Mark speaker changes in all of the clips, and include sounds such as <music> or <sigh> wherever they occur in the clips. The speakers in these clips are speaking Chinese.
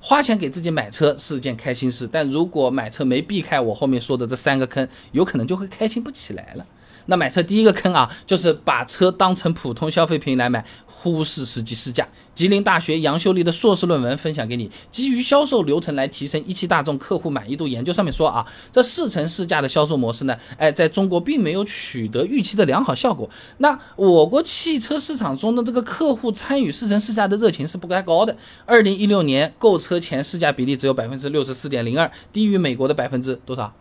Speaker 1: 花钱给自己买车 <laughs> 是件开心事，但如果买车没避开我后面说的这三个坑，有可能就会开心不起来了。那买车第一个坑啊，就是把车当成普通消费品来买，忽视实际市价。吉林大学杨秀丽的硕士论文分享给你，基于销售流程来提升一汽大众客户满意度研究上面说啊，这试乘试驾的销售模式呢，哎，在中国并没有取得预期的良好效果。那我国汽车市场中的这个客户参与试乘试驾的热情是不该高的。二零一六年购车前试驾比例只有百分之六十四点零二，低于美国的百分之多少？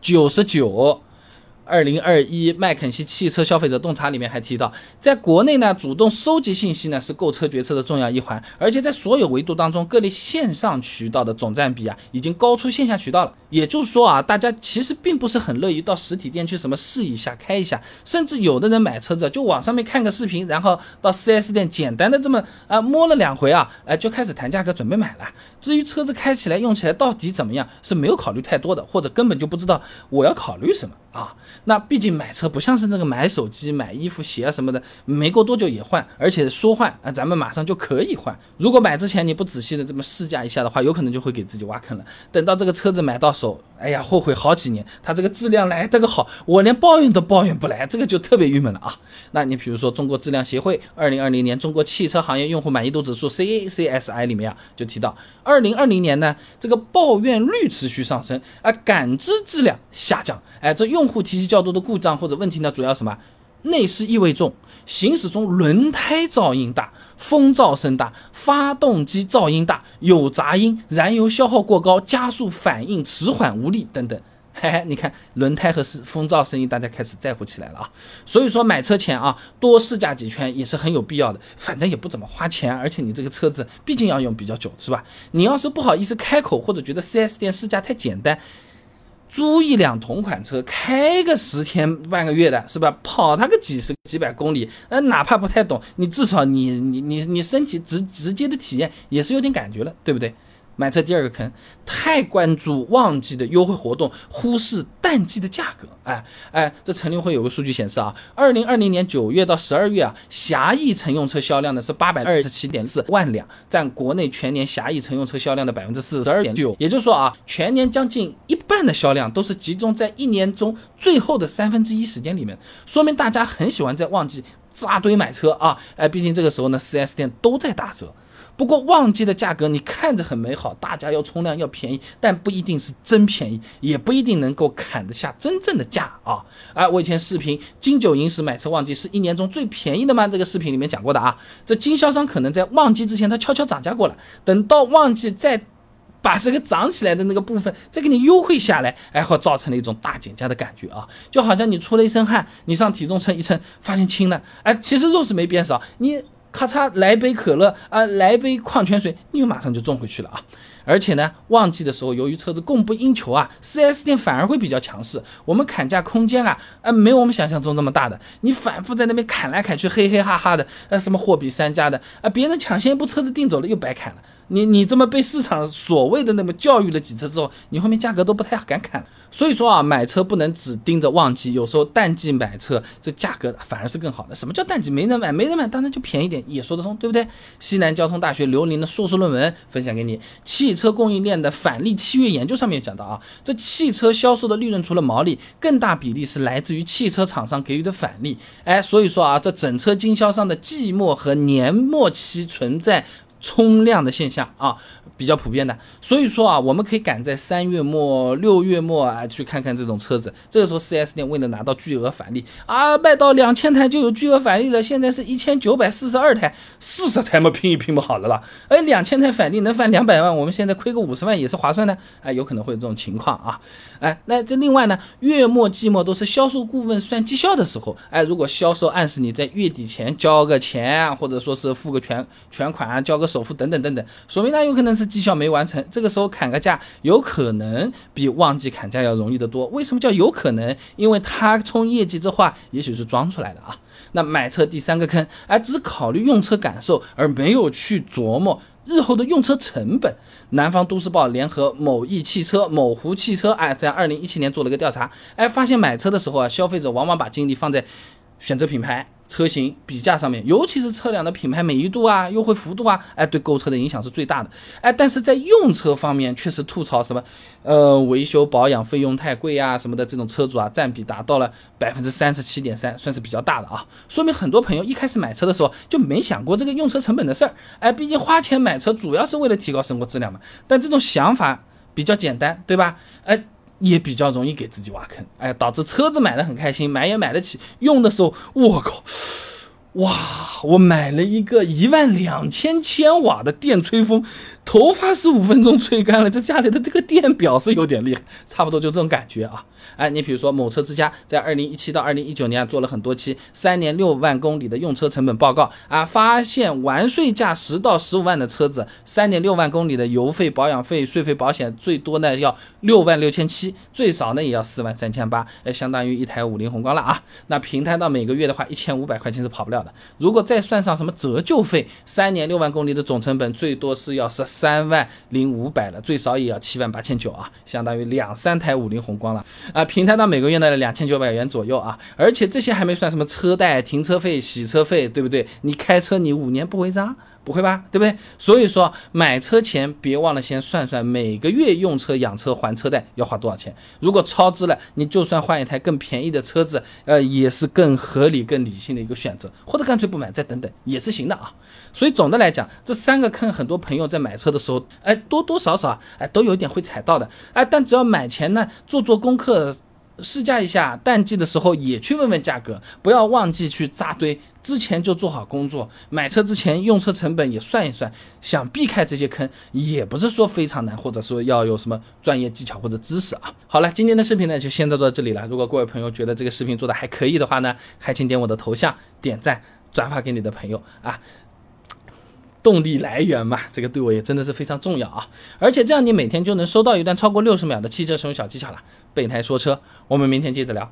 Speaker 1: 九十九。二零二一麦肯锡汽车消费者洞察里面还提到，在国内呢，主动收集信息呢是购车决策的重要一环，而且在所有维度当中，各类线上渠道的总占比啊，已经高出线下渠道了。也就是说啊，大家其实并不是很乐意到实体店去什么试一下、开一下，甚至有的人买车子就网上面看个视频，然后到 4S 店简单的这么啊摸了两回啊，哎就开始谈价格准备买了。至于车子开起来、用起来到底怎么样，是没有考虑太多的，或者根本就不知道我要考虑什么啊。那毕竟买车不像是那个买手机、买衣服、鞋什么的，没过多久也换，而且说换啊，咱们马上就可以换。如果买之前你不仔细的这么试驾一下的话，有可能就会给自己挖坑了。等到这个车子买到手。手，哎呀，后悔好几年。它这个质量来得个好，我连抱怨都抱怨不来，这个就特别郁闷了啊。那你比如说，中国质量协会二零二零年中国汽车行业用户满意度指数 CACSI 里面啊，就提到，二零二零年呢，这个抱怨率持续上升，啊，感知质量下降。哎，这用户提较多的故障或者问题呢，主要什么？内饰异味重，行驶中轮胎噪音大，风噪声大，发动机噪音大，有杂音，燃油消耗过高，加速反应迟缓无力等等。<laughs> 嘿嘿，你看轮胎和是风噪声音，大家开始在乎起来了啊。所以说买车前啊，多试驾几圈也是很有必要的。反正也不怎么花钱，而且你这个车子毕竟要用比较久，是吧？你要是不好意思开口，或者觉得 4S 店试驾太简单。租一辆同款车，开个十天半个月的，是吧？跑它个几十几百公里，那哪怕不太懂，你至少你你你你身体直直接的体验也是有点感觉了，对不对？买车第二个坑，太关注旺季的优惠活动，忽视淡季的价格。哎哎，这乘联会有个数据显示啊，二零二零年九月到十二月啊，狭义乘用车销量呢是八百二十七点四万辆，占国内全年狭义乘用车销量的百分之四十二点九。也就是说啊，全年将近一半的销量都是集中在一年中最后的三分之一时间里面，说明大家很喜欢在旺季扎堆买车啊。哎，毕竟这个时候呢，4S 店都在打折。不过旺季的价格你看着很美好，大家要冲量要便宜，但不一定是真便宜，也不一定能够砍得下真正的价啊！哎，我以前视频金九银十买车旺季是一年中最便宜的吗？这个视频里面讲过的啊，这经销商可能在旺季之前他悄悄涨价过了，等到旺季再把这个涨起来的那个部分再给你优惠下来，哎，会造成了一种大减价的感觉啊！就好像你出了一身汗，你上体重秤一称发现轻了，哎，其实肉是没变少，你。咔嚓，来杯可乐啊，来杯矿泉水，你马上就种回去了啊！而且呢，旺季的时候，由于车子供不应求啊，4S 店反而会比较强势，我们砍价空间啊，啊，没有我们想象中那么大的。你反复在那边砍来砍去，嘿嘿哈哈的，啊，什么货比三家的啊，别人抢先一步车子订走了，又白砍了。你你这么被市场所谓的那么教育了几次之后，你后面价格都不太敢砍。所以说啊，买车不能只盯着旺季，有时候淡季买车，这价格反而是更好的。什么叫淡季？没人买，没人买，当然就便宜点，也说得通，对不对？西南交通大学刘林的硕士论文分享给你，汽车供应链的返利契约研究上面讲到啊，这汽车销售的利润除了毛利，更大比例是来自于汽车厂商给予的返利。哎，所以说啊，这整车经销商的季末和年末期存在。冲量的现象啊，比较普遍的，所以说啊，我们可以赶在三月末、六月末啊去看看这种车子。这个时候，4S 店为了拿到巨额返利啊，卖到两千台就有巨额返利了。现在是一千九百四十二台，四十台嘛拼一拼不好了啦。哎，两千台返利能返两百万，我们现在亏个五十万也是划算的。哎，有可能会有这种情况啊。哎，那这另外呢，月末、季末都是销售顾问算绩效的时候。哎，如果销售暗示你在月底前交个钱啊，或者说是付个全全款啊，交个。首付等等等等，说明他有可能是绩效没完成，这个时候砍个价，有可能比旺季砍价要容易得多。为什么叫有可能？因为他冲业绩这话也许是装出来的啊。那买车第三个坑，而只考虑用车感受，而没有去琢磨日后的用车成本。南方都市报联合某易汽车、某湖汽车，哎，在二零一七年做了个调查，哎，发现买车的时候啊，消费者往往把精力放在选择品牌。车型比价上面，尤其是车辆的品牌美誉度啊、优惠幅度啊，哎，对购车的影响是最大的。哎，但是在用车方面，确实吐槽什么，呃，维修保养费用太贵啊什么的，这种车主啊，占比达到了百分之三十七点三，算是比较大的啊。说明很多朋友一开始买车的时候就没想过这个用车成本的事儿。哎，毕竟花钱买车主要是为了提高生活质量嘛。但这种想法比较简单，对吧？哎。也比较容易给自己挖坑，哎，导致车子买的很开心，买也买得起，用的时候，我靠！哇，我买了一个一万两千千瓦的电吹风，头发是五分钟吹干了。这家里的这个电表是有点厉害，差不多就这种感觉啊。哎，你比如说某车之家在二零一七到二零一九年做了很多期三年六万公里的用车成本报告啊，发现完税价十到十五万的车子，三年六万公里的油费、保养费、税费、保险最多呢要六万六千七，最少呢也要四万三千八，哎，相当于一台五菱宏光了啊。那平摊到每个月的话，一千五百块钱是跑不了。如果再算上什么折旧费，三年六万公里的总成本最多是要十三万零五百了，最少也要七万八千九啊，相当于两三台五菱宏光了啊，平摊到每个月呢两千九百元左右啊，而且这些还没算什么车贷、停车费、洗车费，对不对？你开车你五年不违章。不会吧，对不对？所以说买车前别忘了先算算每个月用车、养车、还车贷要花多少钱。如果超支了，你就算换一台更便宜的车子，呃，也是更合理、更理性的一个选择。或者干脆不买，再等等也是行的啊。所以总的来讲，这三个坑，很多朋友在买车的时候，哎，多多少少哎都有点会踩到的。哎，但只要买前呢做做功课。试驾一下，淡季的时候也去问问价格，不要忘记去扎堆。之前就做好工作，买车之前用车成本也算一算，想避开这些坑也不是说非常难，或者说要有什么专业技巧或者知识啊。好了，今天的视频呢就先到到这里了。如果各位朋友觉得这个视频做的还可以的话呢，还请点我的头像，点赞，转发给你的朋友啊。动力来源嘛，这个对我也真的是非常重要啊！而且这样你每天就能收到一段超过六十秒的汽车使用小技巧了。备胎说车，我们明天接着聊。